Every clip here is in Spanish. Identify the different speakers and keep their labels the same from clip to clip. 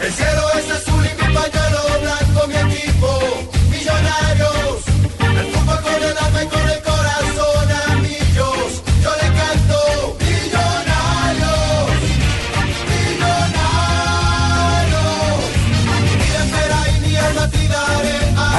Speaker 1: El cielo es azul y mi pañuelo blanco, mi equipo,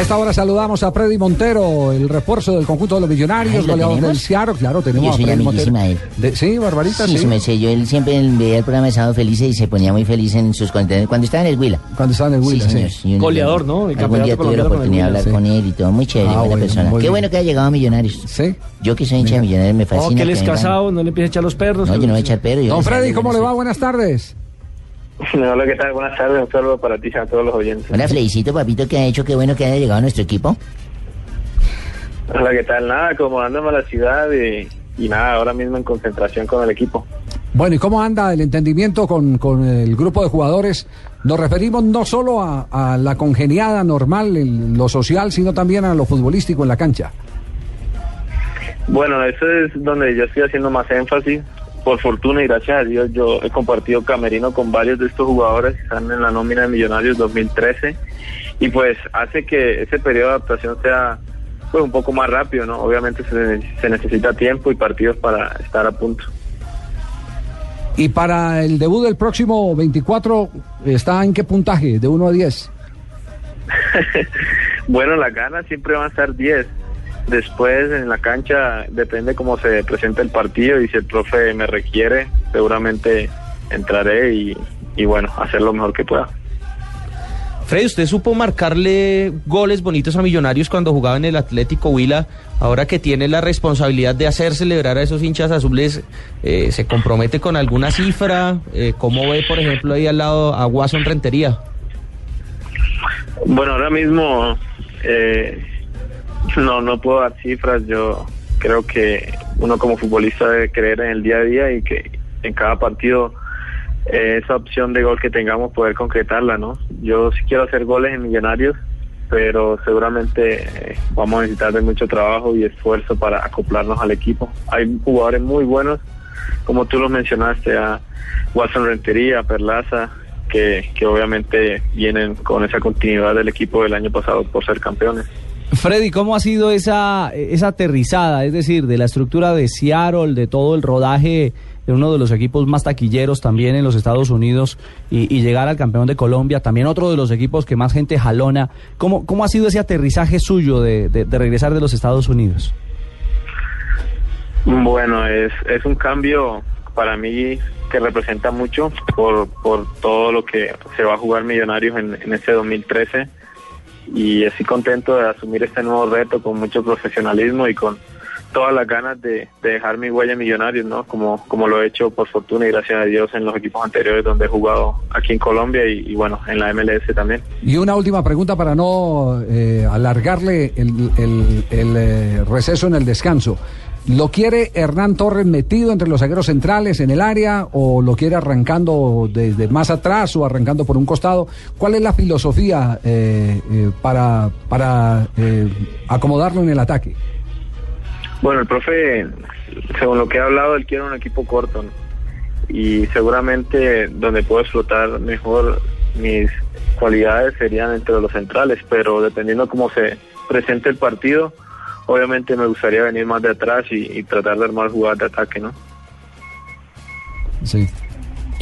Speaker 1: A
Speaker 2: esta hora saludamos a Freddy Montero, el refuerzo del conjunto de los millonarios,
Speaker 3: Ay, ¿lo
Speaker 2: goleador del? Ciaro. Claro,
Speaker 3: Yo
Speaker 2: tenemos
Speaker 3: soy
Speaker 2: a Freddy
Speaker 3: amiguísima de él.
Speaker 2: De- sí, Barbarita,
Speaker 3: Sí,
Speaker 2: sí.
Speaker 3: yo él siempre veía el programa de Sábado Felices y se ponía muy feliz en sus contenidos cuando estaba en el Huila.
Speaker 2: Cuando estaba en el Huila,
Speaker 3: sí,
Speaker 2: sí.
Speaker 3: señor. Un-
Speaker 4: Goleador, ¿no? El
Speaker 3: Algún día tuve la oportunidad de hablar
Speaker 2: sí.
Speaker 3: con él y todo. Muy chévere,
Speaker 2: Ah,
Speaker 3: buena
Speaker 2: bueno,
Speaker 3: persona. Qué
Speaker 2: bien.
Speaker 3: bueno que haya llegado a Millonarios.
Speaker 2: Sí.
Speaker 3: Yo que soy hincha de Millonarios me fascina.
Speaker 4: Oh, que él es casado, no le empiece a echar los perros.
Speaker 3: No, yo no voy a echar perro. yo
Speaker 2: Don Freddy, ¿cómo
Speaker 3: yo
Speaker 2: le va? Buenas tardes.
Speaker 5: Hola, ¿qué tal? Buenas tardes. Un saludo para ti y a todos los oyentes.
Speaker 3: Hola, Felicito, papito, que ha hecho. Qué bueno que haya llegado a nuestro equipo.
Speaker 5: Hola, ¿qué tal? Nada, acomodándome a la ciudad y, y nada, ahora mismo en concentración con el equipo.
Speaker 2: Bueno, ¿y cómo anda el entendimiento con, con el grupo de jugadores? Nos referimos no solo a, a la congeniada normal, en lo social, sino también a lo futbolístico en la cancha.
Speaker 5: Bueno, eso es donde yo estoy haciendo más énfasis. Por fortuna y gracias a Dios, yo he compartido camerino con varios de estos jugadores que están en la nómina de Millonarios 2013 y pues hace que ese periodo de adaptación sea pues un poco más rápido, ¿no? Obviamente se, se necesita tiempo y partidos para estar a punto.
Speaker 2: Y para el debut del próximo 24, ¿está en qué puntaje? ¿De 1 a 10?
Speaker 5: Bueno, las ganas siempre van a estar 10. Después en la cancha depende cómo se presenta el partido y si el profe me requiere, seguramente entraré y, y bueno, hacer lo mejor que pueda.
Speaker 4: Freddy, ¿usted supo marcarle goles bonitos a Millonarios cuando jugaba en el Atlético Huila? Ahora que tiene la responsabilidad de hacer celebrar a esos hinchas azules, eh, ¿se compromete con alguna cifra? Eh, ¿Cómo ve, por ejemplo, ahí al lado a Watson Rentería?
Speaker 5: Bueno, ahora mismo eh, no, no puedo dar cifras. Yo creo que uno como futbolista debe creer en el día a día y que en cada partido eh, esa opción de gol que tengamos poder concretarla, ¿no? Yo sí quiero hacer goles en Millonarios, pero seguramente eh, vamos a necesitar de mucho trabajo y esfuerzo para acoplarnos al equipo. Hay jugadores muy buenos, como tú lo mencionaste, a Watson Rentería, Perlaza, que, que obviamente vienen con esa continuidad del equipo del año pasado por ser campeones.
Speaker 6: Freddy, ¿cómo ha sido esa, esa aterrizada? Es decir, de la estructura de Seattle, de todo el rodaje de uno de los equipos más taquilleros también en los Estados Unidos y, llegar al campeón de Colombia, también otro de los equipos que más gente jalona. ¿Cómo, cómo ha sido ese aterrizaje suyo de, de- de regresar de los Estados Unidos?
Speaker 5: Bueno, es, es un cambio para mí que representa mucho por, por todo lo que se va a jugar Millonarios en, en este 2013 y estoy contento de asumir este nuevo reto con mucho profesionalismo y con todas las ganas de, de dejar mi huella en Millonarios, ¿no? Como, como lo he hecho por fortuna y gracias a Dios en los equipos anteriores donde he jugado aquí en Colombia y, y bueno, en la MLS también.
Speaker 2: Y una última pregunta para no eh, alargarle el, el- el, eh, receso en el descanso. ¿Lo quiere Hernán Torres metido entre los zagueros centrales en el área o lo quiere arrancando desde más atrás o arrancando por un costado? ¿Cuál es la filosofía eh, eh, para, para eh, acomodarlo en el ataque?
Speaker 5: Bueno, el profe, según lo que he hablado, él quiere un equipo corto. Y seguramente donde puedo explotar mejor mis cualidades serían entre los centrales, pero dependiendo cómo se presente el partido, obviamente me gustaría venir más de atrás y, tratar de armar jugadas de ataque, ¿no?
Speaker 2: Sí.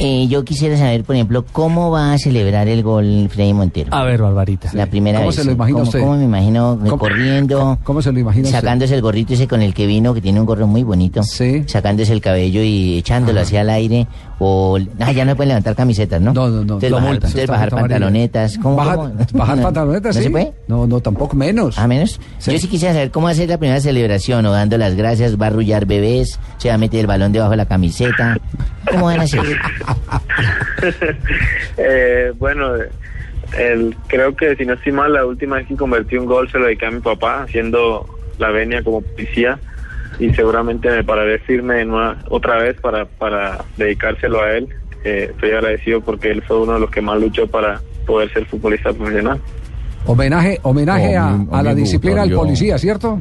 Speaker 3: Eh, yo quisiera saber, por ejemplo, cómo va a celebrar el gol Freddy Montero.
Speaker 6: A ver, Barbarita.
Speaker 3: La primera
Speaker 2: ¿Cómo
Speaker 3: vez.
Speaker 2: se lo imagina
Speaker 3: ¿Cómo,
Speaker 2: usted?
Speaker 3: cómo me imagino
Speaker 2: ¿Cómo-
Speaker 3: corriendo?
Speaker 2: ¿Cómo se lo imagina usted?
Speaker 3: Sacándose el gorrito ese con el que vino, que tiene un gorro muy bonito.
Speaker 2: Sí.
Speaker 3: Sacándose el cabello y echándolo hacia el aire. O. Ah, ya no pueden levantar camisetas, ¿no?
Speaker 2: No, no, no.
Speaker 3: Entonces bajar, entonces bajar pantalonetas. ¿Cómo,
Speaker 2: Bajar,
Speaker 3: cómo?
Speaker 2: bajar pantalonetas,
Speaker 3: ¿No
Speaker 2: sí.
Speaker 3: se puede?
Speaker 2: No, no, tampoco menos.
Speaker 3: ¿A menos?
Speaker 2: Sí.
Speaker 3: Yo sí quisiera saber cómo hacer la primera celebración, o dando las gracias, va a arrullar bebés, se va a meter el balón debajo de la camiseta. ¿Cómo van a hacer?
Speaker 5: Eh, bueno, el, creo que si no estoy mal, la última vez que convertí un gol se lo dediqué a mi papá, haciendo la venia como policía. Y seguramente me pararé firme otra vez para, para dedicárselo a él. Eh, estoy agradecido porque él fue uno de los que más luchó para poder ser futbolista profesional.
Speaker 2: Homenaje, homenaje
Speaker 7: a
Speaker 2: a,
Speaker 7: mí- a
Speaker 2: a la disciplina del
Speaker 7: gustaría-
Speaker 2: policía, ¿cierto?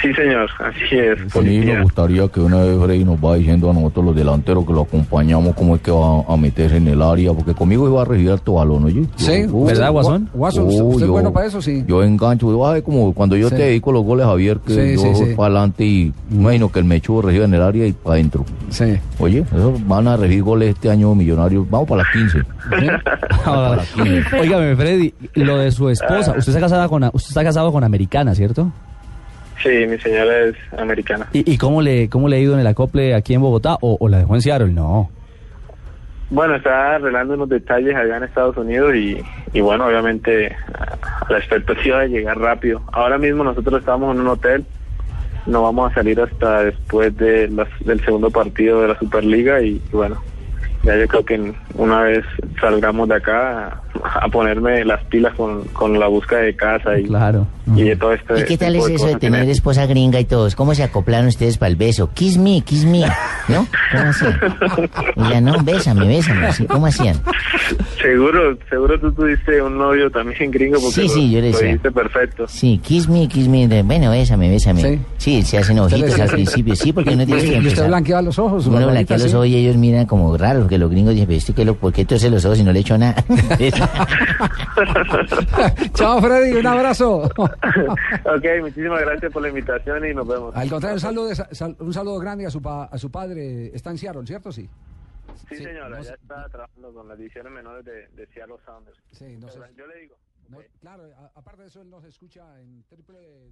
Speaker 5: Sí, señor, así es.
Speaker 7: Sí, me
Speaker 5: policía.
Speaker 7: gustaría que una vez Freddy nos va diciendo a nosotros los delanteros que lo acompañamos cómo es que va a meterse en el área, porque conmigo iba a recibir alto balón, oye. Yo-
Speaker 2: Sí,
Speaker 7: uh,
Speaker 6: ¿verdad, Guasón?
Speaker 2: Gua- Guasón,
Speaker 7: uh,
Speaker 2: ¿usted usted es
Speaker 7: yo-
Speaker 2: bueno para eso? Sí.
Speaker 7: Yo engancho, yo, ay, como cuando yo
Speaker 2: Sí.
Speaker 7: te dedico los goles, Javier, que
Speaker 2: Sí,
Speaker 7: yo
Speaker 2: sí,
Speaker 7: voy
Speaker 2: sí.
Speaker 7: para adelante y imagino que el mechudo recibe en el área y para adentro.
Speaker 2: Sí.
Speaker 7: Oye, eso van a recibir goles este año millonarios. Vamos para las 15.
Speaker 6: Ahora, Óigame, Freddy, lo de su esposa. Usted está casada con, usted está casado con americana, ¿cierto?
Speaker 5: Sí, mi señora es americana.
Speaker 6: ¿Y, y cómo le cómo le ha ido en el acople aquí en Bogotá o, o la dejó en Seattle? No.
Speaker 5: Bueno, está arreglando unos detalles allá en Estados Unidos y, y bueno, obviamente a la expectativa de llegar rápido. Ahora mismo nosotros estamos en un hotel, no vamos a salir hasta después de del segundo partido de la Superliga y bueno, ya yo creo que una vez salgamos de acá a, ponerme las pilas con, con la búsqueda de casa y,
Speaker 6: Claro.
Speaker 5: y de todo esto.
Speaker 3: ¿Y qué tal es eso de tener esposa gringa y todos? ¿Cómo se acoplaron ustedes para el beso? Kiss me, kiss me, ¿no? ¿Cómo hacían? Ya no, bésame, bésame. ¿cómo hacían?
Speaker 5: Seguro, seguro tú tuviste un novio también gringo porque
Speaker 3: Sí, sí,
Speaker 5: lo-
Speaker 3: yo le
Speaker 5: lo
Speaker 3: decía.
Speaker 5: dijiste perfecto.
Speaker 3: Sí, kiss me, kiss me, de- bueno, bésame, bésame.
Speaker 2: Sí.
Speaker 3: Sí, se hacen ojitos al principio, sí, porque uno
Speaker 2: ¿Y
Speaker 3: tiene que
Speaker 2: usted- y usted
Speaker 3: empezar.
Speaker 2: blanqueaba los ojos?
Speaker 3: Uno blanquea los ojos y ellos miran como raro, porque los gringos dicen, pero este que lo, ¿por qué torce los ojos y no le echo nada?
Speaker 2: Chao, Freddy, un abrazo.
Speaker 5: ok, muchísimas gracias por la invitación y nos vemos.
Speaker 2: Al contrario, un saludo, de- sal- un saludo grande a su, pa- a su padre. Está en Seattle, ¿cierto? Sí.
Speaker 5: Sí,
Speaker 2: Sí,
Speaker 5: señora,
Speaker 2: no
Speaker 5: ya está trabajando con las divisiones menores de, de Seattle Sounders.
Speaker 2: Sí, no sé.
Speaker 5: Yo le digo.
Speaker 2: No, claro, a- aparte de eso, él nos escucha en triple...